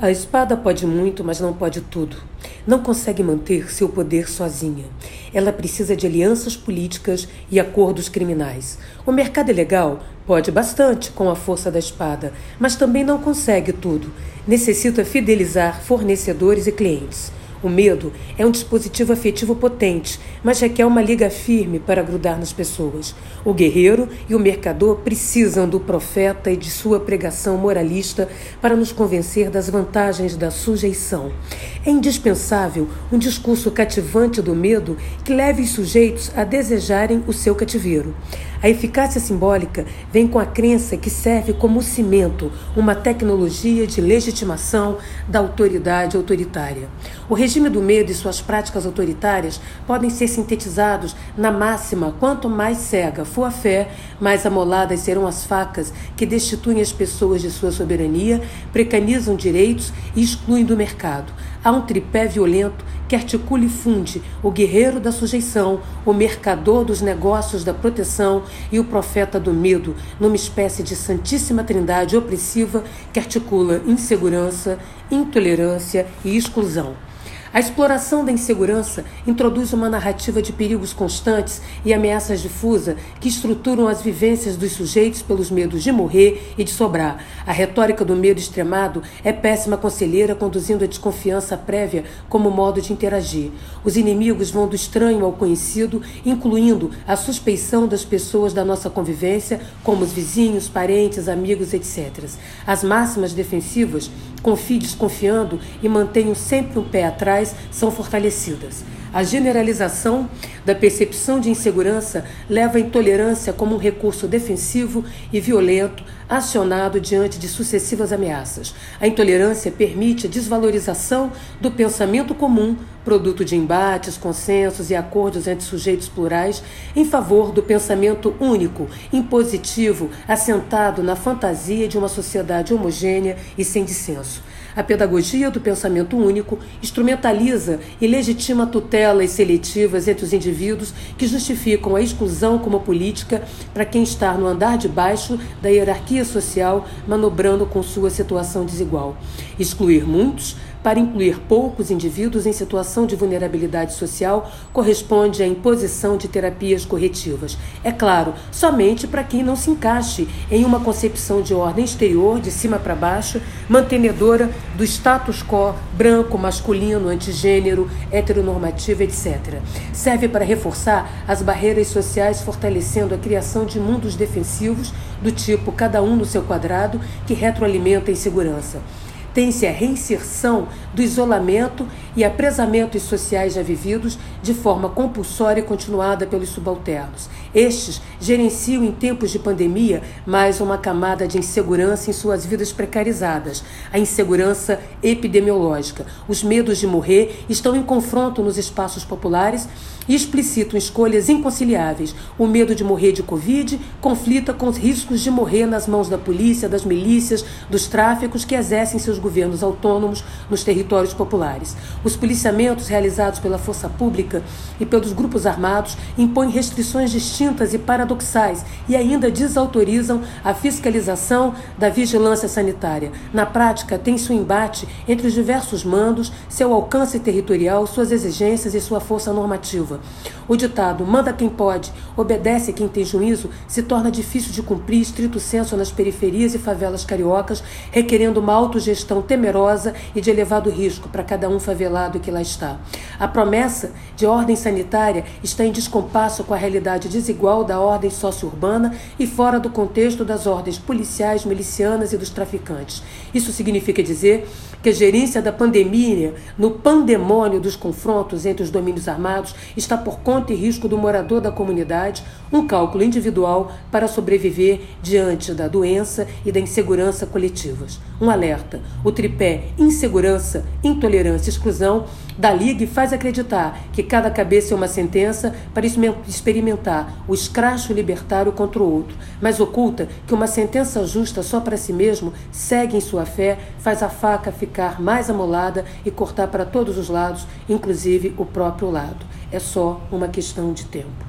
A espada pode muito, mas não pode tudo. Não consegue manter seu poder sozinha. Ela precisa de alianças políticas e acordos criminais. O mercado ilegal pode bastante com a força da espada, mas também não consegue tudo. Necessita fidelizar fornecedores e clientes. O medo é um dispositivo afetivo potente, mas requer uma liga firme para grudar nas pessoas. O guerreiro e o mercador precisam do profeta e de sua pregação moralista para nos convencer das vantagens da sujeição. É indispensável um discurso cativante do medo que leve os sujeitos a desejarem o seu cativeiro. A eficácia simbólica vem com a crença que serve como cimento, uma tecnologia de legitimação da autoridade autoritária. O regime do medo e suas práticas autoritárias podem ser sintetizados na máxima: quanto mais cega for a fé, mais amoladas serão as facas que destituem as pessoas de sua soberania, precanizam direitos e excluem do mercado. Há um tripé violento que articula e funde o guerreiro da sujeição, o mercador dos negócios da proteção e o profeta do medo, numa espécie de santíssima trindade opressiva que articula insegurança, intolerância e exclusão. A exploração da insegurança introduz uma narrativa de perigos constantes e ameaças difusa que estruturam as vivências dos sujeitos pelos medos de morrer e de sobrar. A retórica do medo extremado é péssima conselheira, conduzindo a desconfiança prévia como modo de interagir. Os inimigos vão do estranho ao conhecido, incluindo a suspeição das pessoas da nossa convivência, como os vizinhos, parentes, amigos, etc. As máximas defensivas confie desconfiando e mantenham sempre um pé atrás, são fortalecidas. A generalização da percepção de insegurança leva a intolerância como um recurso defensivo e violento acionado diante de sucessivas ameaças. A intolerância permite a desvalorização do pensamento comum, produto de embates, consensos e acordos entre sujeitos plurais, em favor do pensamento único, impositivo, assentado na fantasia de uma sociedade homogênea e sem dissenso. A pedagogia do pensamento único instrumentaliza e legitima tutelas seletivas entre os indivíduos que justificam a exclusão como política para quem está no andar de baixo da hierarquia social, manobrando com sua situação desigual. Excluir muitos para incluir poucos indivíduos em situação de vulnerabilidade social corresponde à imposição de terapias corretivas. É claro, somente para quem não se encaixe em uma concepção de ordem exterior, de cima para baixo, mantenedora do status quo branco, masculino, antigênero, heteronormativo, etc. Serve para reforçar as barreiras sociais, fortalecendo a criação de mundos defensivos do tipo cada um no seu quadrado, que retroalimenta a insegurança tem-se a reinserção do isolamento e apresamentos sociais já vividos de forma compulsória e continuada pelos subalternos. Estes gerenciam em tempos de pandemia mais uma camada de insegurança em suas vidas precarizadas, a insegurança epidemiológica. Os medos de morrer estão em confronto nos espaços populares e explicitam escolhas inconciliáveis. O medo de morrer de Covid conflita com os riscos de morrer nas mãos da polícia, das milícias, dos tráficos que exercem seus governos autônomos nos territórios populares. Os policiamentos realizados pela força pública e pelos grupos armados impõem restrições distintas e paradoxais e ainda desautorizam a fiscalização da vigilância sanitária. Na prática, tem-se um embate entre os diversos mandos, seu alcance territorial, suas exigências e sua força normativa. O ditado manda quem pode, obedece quem tem juízo se torna difícil de cumprir estrito senso nas periferias e favelas cariocas, requerendo uma autogestão temerosa e de elevado risco para cada um favelado que lá está. A promessa de ordem sanitária está em descompasso com a realidade desigual da ordem socio-urbana e fora do contexto das ordens policiais, milicianas e dos traficantes. Isso significa dizer que a gerência da pandemia, no pandemônio dos confrontos entre os domínios armados, está por conta e risco do morador da comunidade, um cálculo individual para sobreviver diante da doença e da insegurança coletivas. Um alerta: o tripé insegurança, intolerância e exclusão da Liga faz acreditar que cada cabeça é uma sentença para experimentar o escracho libertário contra o outro, mas oculta que uma sentença justa só para si mesmo segue em sua fé, faz a faca ficar mais amolada e cortar para todos os lados, inclusive o próprio lado. É só uma questão de tempo.